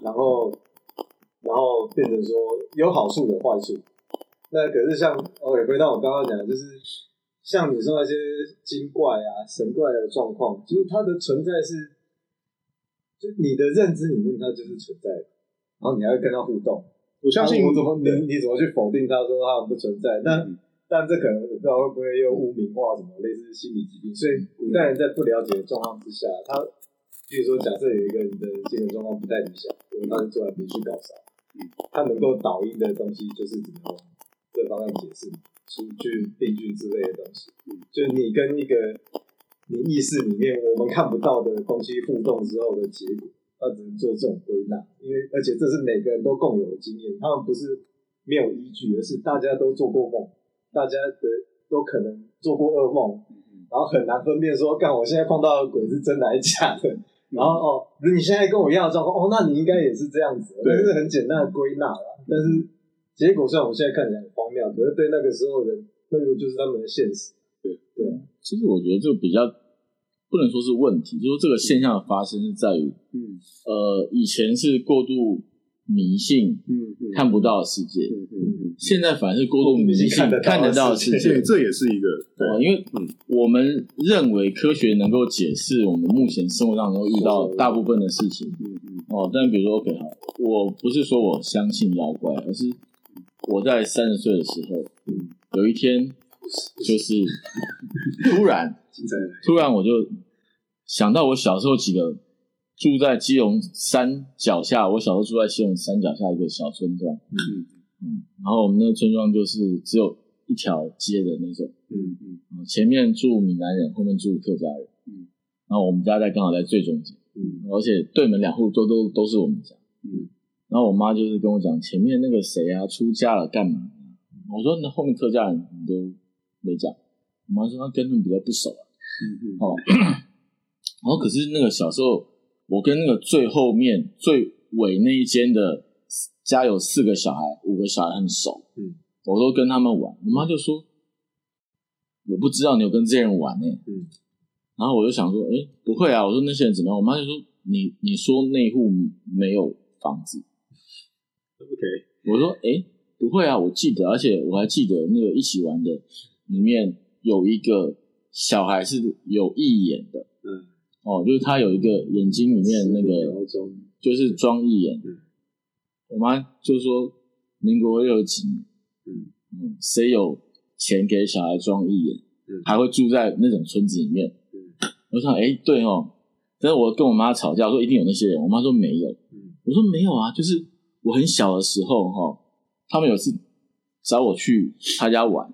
然后然后变成说有好处有坏处。那可是像 OK，回到我刚刚讲的，就是像你说那些精怪啊、神怪的状况，就是它的存在是，就你的认知里面它就是存在的，然后你还会跟它互动。我相信我怎么你你怎么去否定它说它不存在？但嗯但这可能我不知道会不会又污名化什么类似心理疾病，所以古代人在不了解的状况之下，他比如说假设有一个人的精神状况不太理想，因为他是做来必须搞啥，嗯，他能够导因的东西就是只能往这方面解释，出去病菌之类的东西，嗯，就是你跟一个你意识里面我们看不到的东西互动之后的结果，他只能做这种归纳，因为而且这是每个人都共有的经验，他们不是没有依据，而是大家都做过梦，大家的都可能做过噩梦，然后很难分辨说，干我现在碰到的鬼是真的还是假的。然后哦，你现在跟我一样的状况，哦，那你应该也是这样子，对这是很简单的归纳啦。但是结果虽然我现在看起来很荒谬，可是对那个时候的那个就是他们的现实。对。对。其实我觉得这个比较不能说是问题，就是说这个现象的发生是在于，嗯。呃，以前是过度迷信嗯嗯。看不到的世界，嗯嗯嗯，现在反而是过度迷信看得到世世界。界这。也是一个对。哦，因为嗯。我们认为科学能够解释我们目前生活当中遇到大部分的事情。嗯嗯。哦，但比如说，OK，好，我不是说我相信妖怪，而是我在三十岁的时候，嗯，有一天就是突然突然我就想到我小时候几个住在基隆山脚下，我小时候住在基隆山脚下一个小村庄，嗯。嗯，然后我们那个村庄就是只有一条街的那种，嗯嗯。嗯前面住闽南人，后面住客家人，嗯，然后我们家在刚好在最中间，嗯。而且对门两户都都都是我们家。嗯然后我妈就是跟我讲，前面那个谁啊出家了干嘛？我说那后面客家人你都没讲。我妈说她跟他们比较不熟啊。嗯哦，然后可是那个小时候，我跟那个最后面最尾那一间的家有四个小孩，五个小孩很熟，嗯，我都跟他们玩。我妈就说，我不知道你有跟这些人玩呢、嗯，然后我就想说，哎，不会啊，我说那些人怎么样？我妈就说，你你说那户没有房子，，OK，我说，哎，不会啊，我记得，而且我还记得那个一起玩的里面有一个小孩是有义眼的，嗯，哦，就是他有一个眼睛里面那个，就是装义眼。嗯。我妈就说，民国六几年，嗯。嗯，谁有钱给小孩装义眼，嗯。还会住在那种村子里面。嗯。我想，哎，对哦。但是我跟我妈吵架，说一定有那些人，我妈说没有。嗯。我说没有啊，就是我很小的时候哈、他们有次找我去他家玩，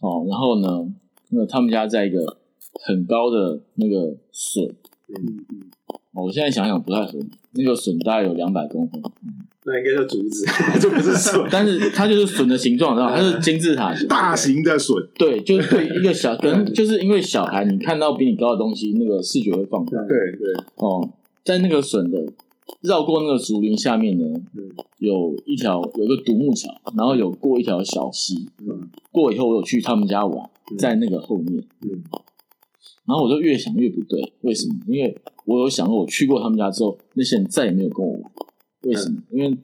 哦，然后呢，那个他们家在一个很高的那个水，嗯嗯哦我现在想想不太合理，那个笋大概有两百公分，那应该叫竹子，这不是笋。但是它就是笋的形状，知道吗？它是金字塔形，大型的笋，对，就是对一个小，可能 就是因为小孩，你看到比你高的东西，那个视觉会放大。对对，哦，在那个笋的绕过那个竹林下面呢，嗯有一条有一个独木桥，然后有过一条小溪。嗯过以后，我有去他们家玩，嗯在那个后面，嗯然后我就越想越不对，为什么？因为我有想过，我去过他们家之后，那些人再也没有跟我玩，为什么？因为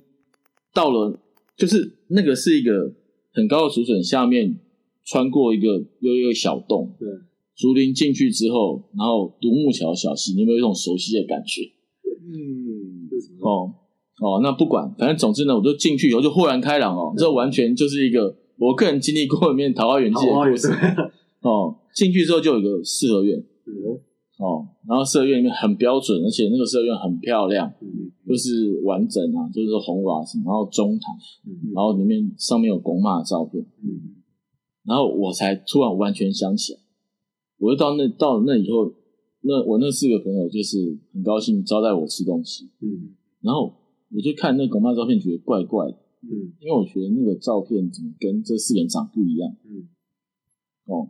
到了就是那个是一个很高的竹笋下面穿过一个又一个小洞，对，竹林进去之后，然后独木桥小溪，你有没有一种熟悉的感觉？嗯？哦哦，那不管，反正总之呢，我就进去以后就豁然开朗哦，这完全就是一个我个人经历过里面桃花源记的故事哦。进去之后就有一个四合院嗯。哦，然后四合院里面很标准，而且那个四合院很漂亮，嗯就是完整啊，就是红瓦什么，然后中堂，嗯然后里面上面有拱马的照片，嗯。然后我才突然完全想起来，我就到那到那以后，那我那四个朋友就是很高兴招待我吃东西，嗯然后我就看那狗妈照片，觉得怪怪的，嗯因为我觉得那个照片怎么跟这四个人长不一样嗯哦。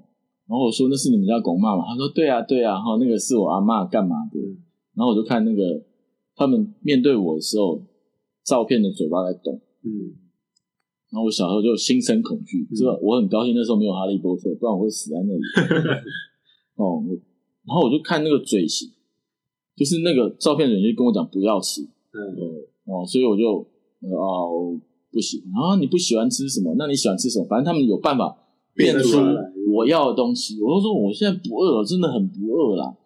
然后我说那是你们家狗妈嘛？他说对啊对啊，哈，那个是我阿嬷干嘛的？嗯然后我就看那个他们面对我的时候，照片的嘴巴在动。嗯然后我小时候就心生恐惧，这个我很高兴那时候没有哈利波特，不然我会死在那里。哦，然后我就看那个嘴型，就是那个照片的人就跟我讲不要吃，嗯哦，所以我就呃啊我不喜欢啊，你不喜欢吃什么？那你喜欢吃什么？反正他们有办法变出来我要的东西。我就说我现在不饿了，真的很不饿啦。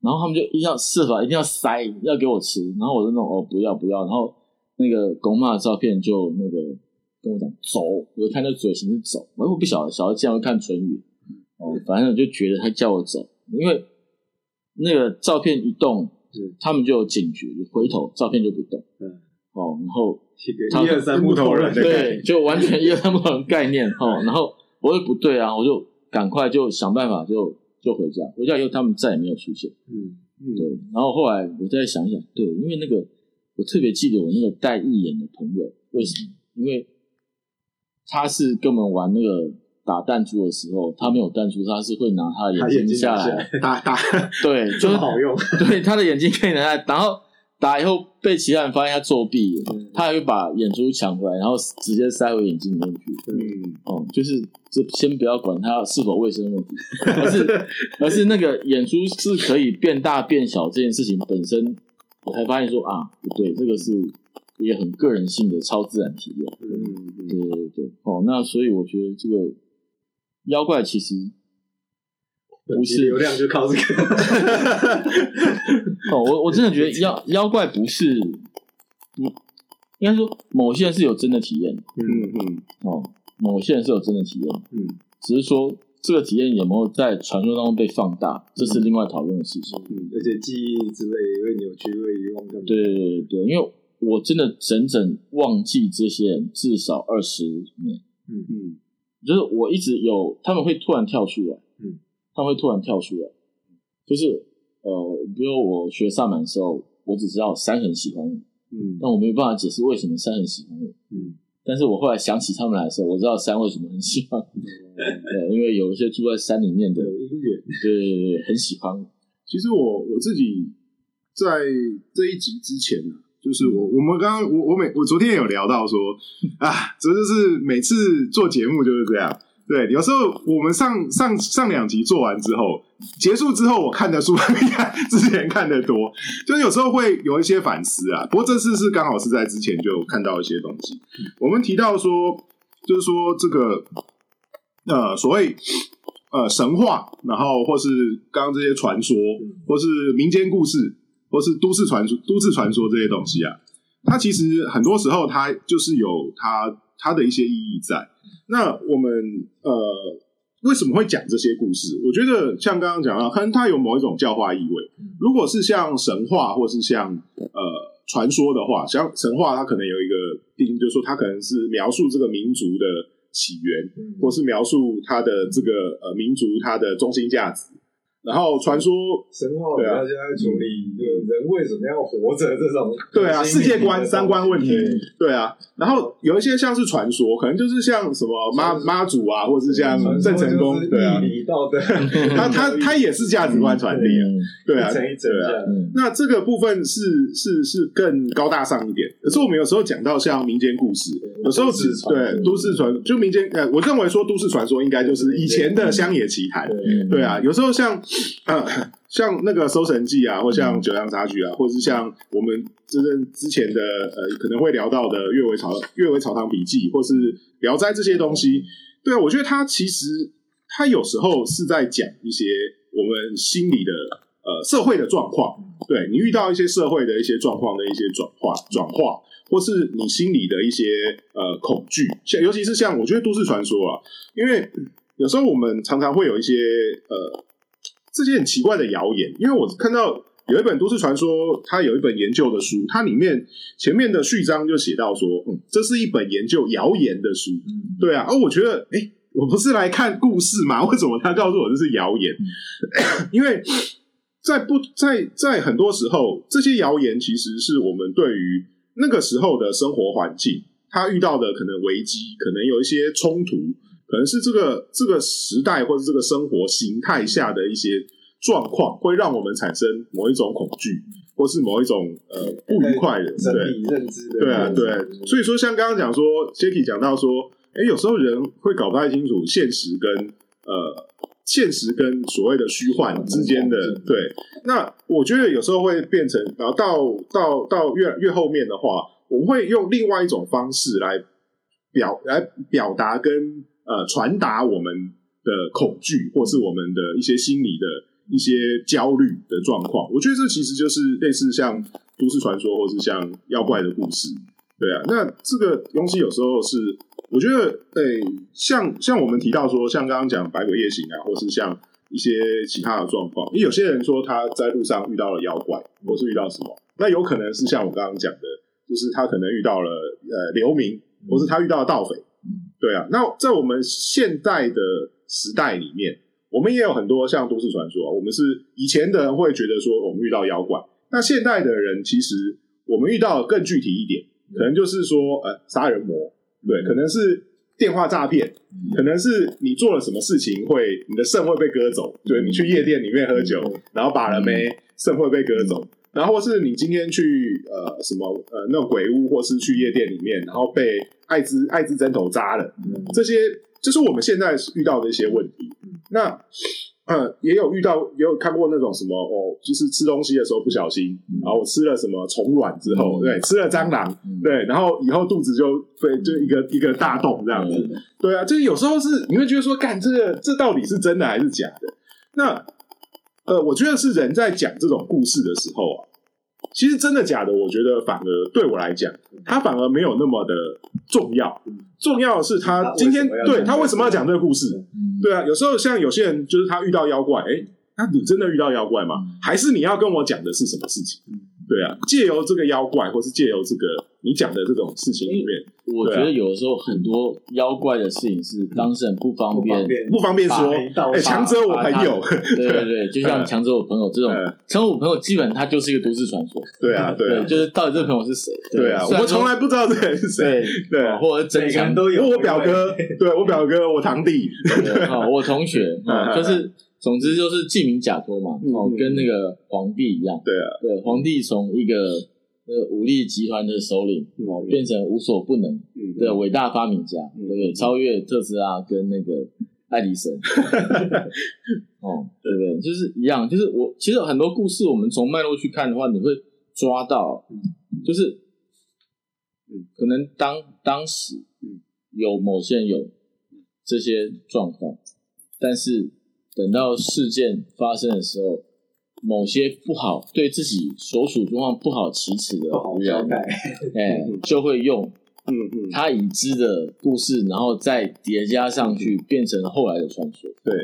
然后他们就一定要设法一定要塞，要给我吃。然后我就那种哦不要不要。然后那个公妈的照片就那个跟我讲走，我就看那嘴型是走，我又不晓得小孩竟然会看唇语，哦，反正我就觉得他叫我走，因为那个照片一动嗯，他们就有警觉，回头照片就不动。嗯，哦，然后一二三木头人对，就完全一二三木头人概念哦。然后我说不对啊，我就赶快就想办法就就回家。回家以后，他们再也没有出现。嗯对，然后后来我再想一想，对，因为那个我特别记得我那个戴义眼的朋友，为什么？因为他是跟我们玩那个打弹珠的时候，他没有弹珠，他是会拿他的眼眼睛下来，打打。对，这就是好用，对，他的眼睛可以拿下来，然后打以后被其他人发现他作弊他还会把眼珠抢回来，然后直接塞回眼睛里面去。嗯。哦，就是这先不要管它是否卫生问题，而是而是那个眼珠是可以变大变小这件事情本身，我才发现说啊，不对，这个是也很个人性的超自然体验。嗯对对对，哦，那所以我觉得这个妖怪其实不是流量就靠这个，哦，我我真的觉得妖妖怪不是不应该说某些人是有真的体验嗯嗯哦，某些人是有真的体验，嗯只是说这个体验有没有在传说当中被放大，这是另外讨论的事情。嗯，而且记忆之类会扭曲，会遗忘干嘛？对对对对，因为我真的整整忘记这些人至少二十年，嗯嗯就是我一直有他们会突然跳出来，嗯，他们会突然跳出来，就是呃，比如我学萨满的时候，我只知道山很喜欢我，嗯但我没有办法解释为什么山很喜欢我。嗯但是我后来想起他们来的时候，我知道山为什么很喜欢我，对，因为有一些住在山里面的，对对对对，很喜欢我。其实我我自己在这一集之前呢、就是我我们刚刚我我每我昨天有聊到说啊，这就是每次做节目就是这样。对，有时候我们上上上两集做完之后，结束之后，我看的书 比之前看的多，就是有时候会有一些反思啊。不过这次是刚好是在之前就看到一些东西。我们提到说，就是说这个呃所谓呃神话，然后或是刚刚这些传说，或是民间故事，或是都市传说、都市传说这些东西啊，它其实很多时候它就是有它它的一些意义在。那我们呃为什么会讲这些故事？我觉得像刚刚讲到，可能它有某一种教化意味。如果是像神话或是像呃传说的话，像神话它可能有一个定义，就是说它可能是描述这个民族的起源，或是描述它的这个呃民族它的中心价值。然后传说神话比较现在处理，就人为什么要活着这种对啊，世界观、三观问题对，对啊。然后有一些像是传说，可能就是像什么妈妈祖啊，或者是像郑成功，对啊，道德，他他他也是价值观传递对啊对啊。嗯。那这个部分是是是更高大上一点，可是我们有时候讲到像民间故事，有时候只对都市传就民间呃，我认为说都市传说应该就是以前的乡野奇谈，对。对啊，有时候像呃 像那个《搜神记》啊，或像《九阳杂剧》啊，或者是像我们就是之前的呃可能会聊到的《阅微草阅微草堂笔记》，或是《聊斋》这些东西，对啊，我觉得它其实它有时候是在讲一些我们心里的呃社会的状况，对你遇到一些社会的一些状况的一些转化转化，或是你心里的一些呃恐惧，像尤其是像我觉得都市传说啊，因为有时候我们常常会有一些呃这些很奇怪的谣言，因为我看到有一本都市传说，它有一本研究的书，它里面前面的序章就写到说，嗯，这是一本研究谣言的书，对啊，而我觉得，哎，我不是来看故事嘛，为什么他告诉我这是谣言？因为在不在在很多时候，这些谣言其实是我们对于那个时候的生活环境，他遇到的可能危机，可能有一些冲突，可能是这个这个时代或者这个生活形态下的一些状况，会让我们产生某一种恐惧，或是某一种呃不愉快的，整对。认知的对啊，对，所以说像刚刚讲说 j a c k y 讲到说，哎，有时候人会搞不太清楚现实跟呃现实跟所谓的虚幻之间的对。那我觉得有时候会变成，然后到到到越越后面的话，我们会用另外一种方式来表来表达跟呃传达我们的恐惧，或是我们的一些心理的一些焦虑的状况。我觉得这其实就是类似像都市传说，或是像妖怪的故事。对啊，那这个东西有时候是，我觉得，诶、像像我们提到说，像刚刚讲百鬼夜行啊，或是像一些其他的状况，因为有些人说他在路上遇到了妖怪，或是遇到什么，那有可能是像我刚刚讲的，就是他可能遇到了呃流民，或是他遇到了盗匪。对啊，那在我们现代的时代里面，我们也有很多像都市传说，我们是以前的人会觉得说我们遇到妖怪，那现代的人其实我们遇到的更具体一点，可能就是说呃杀人魔，对，可能是电话诈骗，可能是你做了什么事情会你的肾会被割走，就是你去夜店里面喝酒，然后把了没肾会被割走。然后或是你今天去呃什么呃那种鬼屋，或是去夜店里面，然后被艾滋艾滋针头扎了，这些就是我们现在遇到的一些问题。那呃也有遇到，也有看过那种什么哦，就是吃东西的时候不小心，然后我吃了什么虫卵之后，对，吃了蟑螂，对，然后以后肚子就被就一个一个大洞这样子。对啊，就是有时候是你会觉得说，干这个这到底是真的还是假的？那呃，我觉得是人在讲这种故事的时候啊，其实真的假的，我觉得反而对我来讲，它反而没有那么的重要。重要的是他他今天对他为什么要讲这个故事？嗯对啊，有时候像有些人就是他遇到妖怪，哎，那你真的遇到妖怪吗？还是你要跟我讲的是什么事情？对啊，借由这个妖怪，或是借由这个你讲的这种事情里面，我觉得有的时候很多妖怪的事情是当事人不方便不方，便不方便说，哎，强者我朋友，对 对对，就像强者我朋友这种嗯，强者我朋友基本他就是一个都市传说，对啊，对啊，就是到底这个朋友是谁？对啊，我们从来不知道这个人是谁，对或者真每个强人都有。我表哥，对我表哥，我堂弟，我同学，就是总之就是记名假托嘛，哦嗯，跟那个皇帝一样，对啊，对，皇帝从一个那个武力集团的首领哦，变成无所不能嗯的伟大发明家，对不对？超越特斯拉跟那个爱迪生，哦，对不对？就是一样，就是我其实很多故事，我们从脉络去看的话，你会抓到，就是，嗯，可能当当时，嗯，有某些人有这些状况，但是等到事件发生的时候，某些不好对自己所处状况不好启齿的人哎，就会用嗯嗯，他已知的故事，然后再叠加上去，变成后来的传说。对，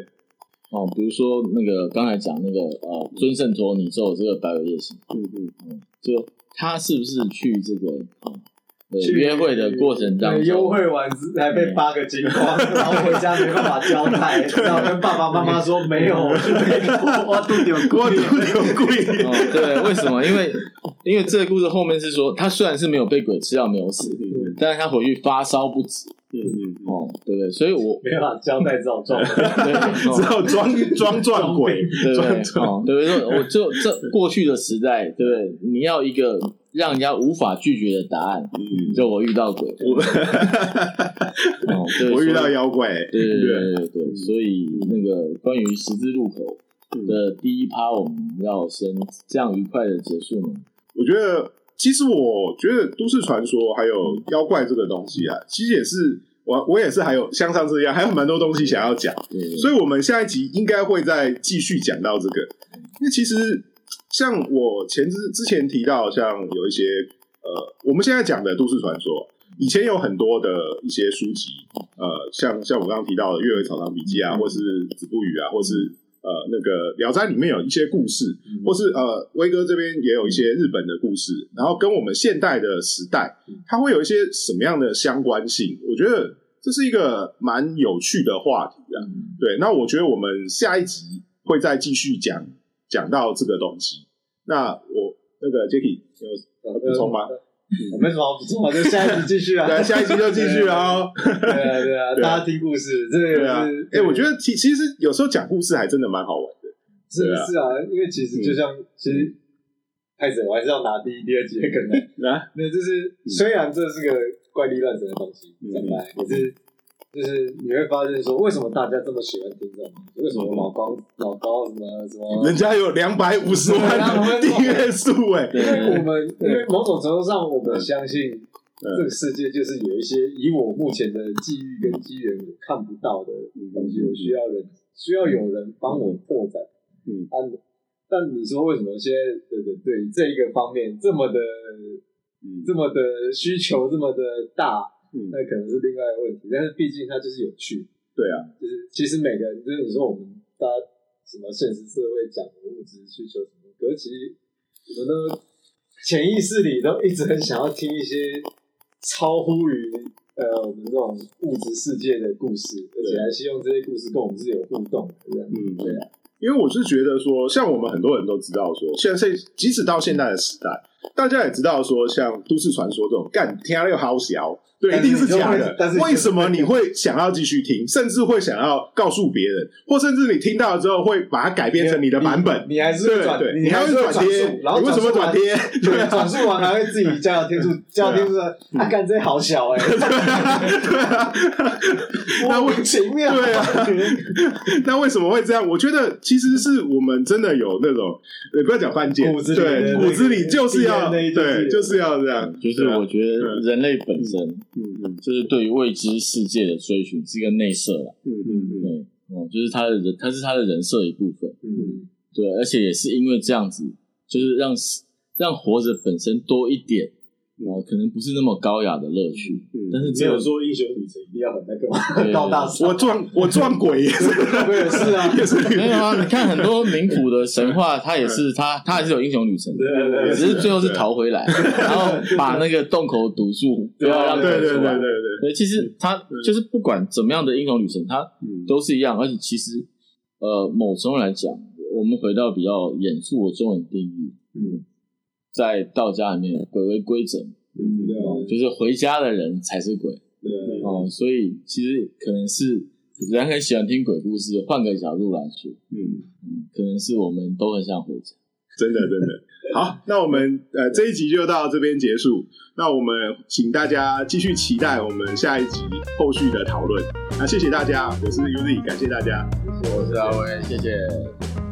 哦，比如说那个刚才讲那个呃尊圣陀尼咒这个白尾夜行，嗯嗯。就他是不是去这个啊、约会的过程当中，对优惠完之还被扒个精光，然后回家没办法交代，然后跟爸爸妈妈说没有，我肚子有我贵。有贵，哦，对，为什么？因为因为这个故事后面是说，他虽然是没有被鬼吃到没有死，但是他回去发烧不止，嗯嗯，哦，对不对？所以我没办法交代这种状况，只好装装撞鬼，对不对？哦，对不对？我就这过去的时代，对不对？你要一个让人家无法拒绝的答案，嗯，就我遇到鬼，哦，我遇到妖怪，对对对对对，所以那个关于十字路口的第一趴，我们要先这样愉快的结束呢。我觉得，其实我觉得都市传说还有妖怪这个东西啊，其实也是我我也是还有像上次一样，还有蛮多东西想要讲，所以我们下一集应该会再继续讲到这个，因为其实像我前之之前提到，像有一些呃，我们现在讲的都市传说。以前有很多的一些书籍，呃，像像我刚刚提到的《阅微草堂笔记》啊，或是《子不语》啊，或是呃那个《聊斋》里面有一些故事，或是呃威哥这边也有一些日本的故事，然后跟我们现代的时代，它会有一些什么样的相关性？我觉得这是一个蛮有趣的话题啊。对，那我觉得我们下一集会再继续讲讲到这个东西。那我那个 Jacky 有补充吗？我没什么好补充啊，就下一集继续啊。对，下一集就继续啊，对啊，对啊 大家听故事，这个是，哎、我觉得其其实有时候讲故事还真的蛮好玩的。是是啊，因为其实就像其实开始我还是要拿第一、第二集的梗来。啊，那就是虽然这是个怪力乱神的东西嗯讲来，可是就是你会发现说，为什么大家这么喜欢听这种东西？为什么老高老高什么什么？人家有两百五十万的订阅数哎，因为我们因为某种程度上，我们相信嗯。这个世界就是有一些以我目前的际遇跟机缘我看不到的东西，我需要人需要有人帮我拓展。嗯。但，但你说为什么现在对对对这一个方面这么的嗯。这么的需求这么的大，嗯。那可能是另外一个问题。但是毕竟它就是有趣，对啊，就是其实每个人，就是你说我们大家什么现实社会讲的物质需求什么，可是其实我们都潜意识里都一直很想要听一些超乎于呃我们这种物质世界的故事，而且还希望这些故事跟我们是有互动的，这样。嗯，对啊，因为我是觉得说，像我们很多人都知道说，现在即使到现在的时代，大家也知道说，像都市传说这种干天又好小，对，一定是假的但是的。为什么你会想要继续听，甚至会想要告诉别人，或甚至你听到了之后会把它改编成你的版本？你还是对对，你还会是转贴，然后你为什么转贴？转述完还会自己加油添醋，加油添醋说，啊，干这好小哎，对啊，那 为莫名其妙，对啊，那为什么会这样？我觉得其实是我们真的有那种，呃，不要讲犯贱，骨子里的对，骨子里就是对，就是要这样，就是我觉得人类本身嗯嗯就是对于未知世界的追寻是一个内设啦，嗯嗯对，哦，就是他的人，他是他的人设一部分，嗯，对，而且也是因为这样子，就是让让活着本身多一点，哦，可能不是那么高雅的乐趣，嗯但是只有没有说英雄旅程一定要很那个嘛，很高大我，撞我撞鬼也是，我也是啊，也是。没有啊，你看很多冥府的神话，它也是它它也是有英雄旅程的，对对对只是最后是逃回来，然后把那个洞口堵住，不要让对对对对鬼出来。对对，其实它就是不管怎么样的英雄旅程，它嗯。都是一样，而且其实呃，某种来讲，我们回到比较严肃的中文定义，嗯在道家里面，鬼为规整，嗯对啊。哦，就是回家的人才是鬼。对。哦，所以其实可能是人很喜欢听鬼故事，换个角度来说，嗯，嗯，可能是我们都很想回家。真的真的。好，那我们呃这一集就到这边结束，那我们请大家继续期待我们下一集后续的讨论，那谢谢大家，我是 Uzi，感谢大家。我是阿威，谢谢。